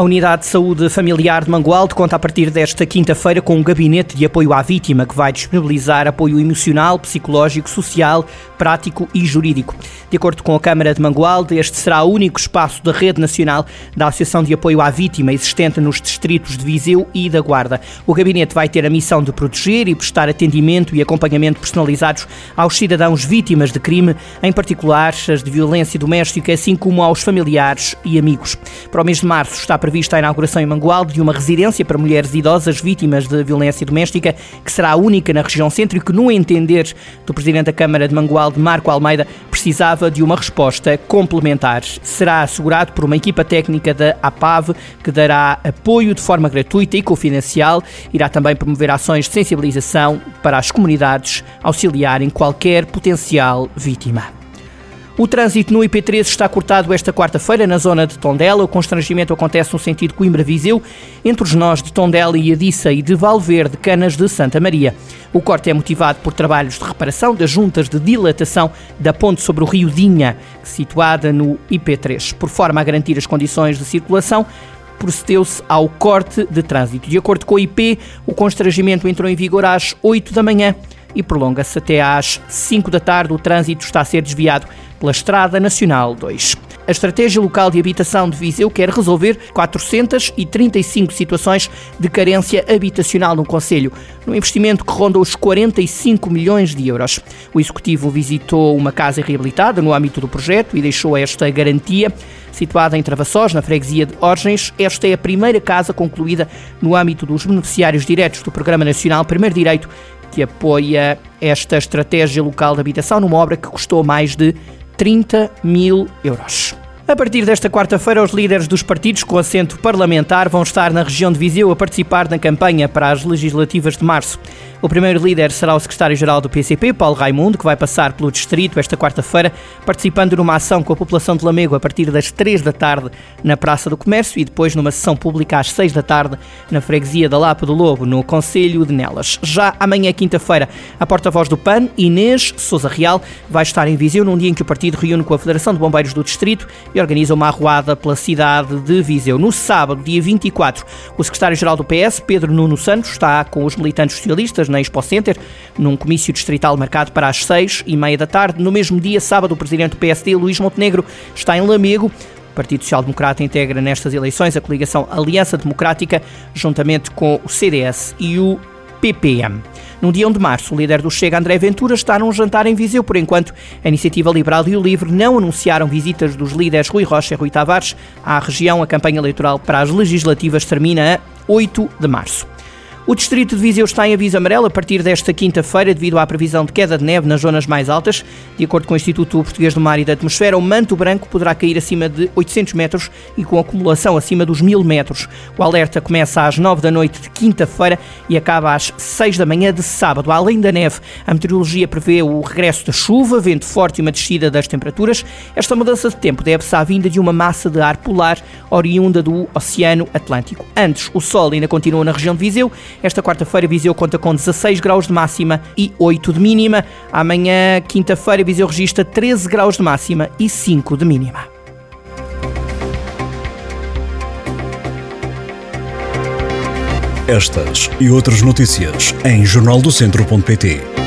A Unidade de Saúde Familiar de Mangualde conta a partir desta quinta-feira com um gabinete de apoio à vítima que vai disponibilizar apoio emocional, psicológico, social, prático e jurídico. De acordo com a Câmara de Mangualde, este será o único espaço da rede nacional da Associação de Apoio à Vítima existente nos distritos de Viseu e da Guarda. O gabinete vai ter a missão de proteger e prestar atendimento e acompanhamento personalizados aos cidadãos vítimas de crime, em particular as de violência doméstica, assim como aos familiares e amigos. Para o mês de março está prevista a inauguração em Mangualde de uma residência para mulheres idosas vítimas de violência doméstica, que será a única na região centro e que, no entender do Presidente da Câmara de Mangualde, Marco Almeida, precisava de uma resposta complementar. Será assegurado por uma equipa técnica da APAV, que dará apoio de forma gratuita e confidencial. Irá também promover ações de sensibilização para as comunidades auxiliarem qualquer potencial vítima. O trânsito no IP3 está cortado esta quarta-feira na zona de Tondela. O constrangimento acontece no sentido Coimbra-Viseu, entre os nós de Tondela e Adissa e de Valverde, Canas de Santa Maria. O corte é motivado por trabalhos de reparação das juntas de dilatação da ponte sobre o rio Dinha, situada no IP3. Por forma a garantir as condições de circulação, procedeu-se ao corte de trânsito. De acordo com o IP, o constrangimento entrou em vigor às 8 da manhã e prolonga-se até às 5 da tarde. O trânsito está a ser desviado pela Estrada Nacional 2. A Estratégia Local de Habitação de Viseu quer resolver 435 situações de carência habitacional no Conselho, num investimento que ronda os 45 milhões de euros. O Executivo visitou uma casa reabilitada no âmbito do projeto e deixou esta garantia. Situada em Travassós, na freguesia de Orgens, esta é a primeira casa concluída no âmbito dos beneficiários diretos do Programa Nacional Primeiro Direito, que apoia esta estratégia local de habitação numa obra que custou mais de 30 mil euros. A partir desta quarta-feira, os líderes dos partidos com assento parlamentar vão estar na região de Viseu a participar na campanha para as legislativas de março. O primeiro líder será o secretário-geral do PCP, Paulo Raimundo, que vai passar pelo distrito esta quarta-feira, participando numa ação com a população de Lamego a partir das 3 da tarde na Praça do Comércio e depois numa sessão pública às 6 da tarde na freguesia da Lapa do Lobo, no Conselho de Nelas. Já amanhã, quinta-feira, a porta-voz do PAN, Inês Souza Real, vai estar em Viseu num dia em que o partido reúne com a Federação de Bombeiros do Distrito e organiza uma arruada pela cidade de Viseu. No sábado, dia 24, o secretário-geral do PS, Pedro Nuno Santos, está com os militantes socialistas na Expo Center, num comício distrital marcado para as seis e meia da tarde. No mesmo dia, sábado, o presidente do PSD, Luís Montenegro, está em Lamego. O Partido Social Democrata integra nestas eleições a coligação Aliança Democrática, juntamente com o CDS e o PPM. No dia 1 de março, o líder do Chega, André Ventura, está num jantar em Viseu. Por enquanto, a Iniciativa Liberal e o Livre não anunciaram visitas dos líderes Rui Rocha e Rui Tavares à região. A campanha eleitoral para as legislativas termina a 8 de março. O distrito de Viseu está em aviso amarelo a partir desta quinta-feira devido à previsão de queda de neve nas zonas mais altas. De acordo com o Instituto Português do Mar e da Atmosfera, o manto branco poderá cair acima de 800 metros e com acumulação acima dos 1000 metros. O alerta começa às 9 da noite de quinta-feira e acaba às 6 da manhã de sábado. Além da neve, a meteorologia prevê o regresso da chuva, vento forte e uma descida das temperaturas. Esta mudança de tempo deve-se à vinda de uma massa de ar polar oriunda do Oceano Atlântico. Antes, o sol ainda continua na região de Viseu esta quarta-feira, Viseu conta com 16 graus de máxima e 8 de mínima. Amanhã, quinta-feira, Viseu registra 13 graus de máxima e 5 de mínima. Estas e outras notícias em jornaldocentro.pt.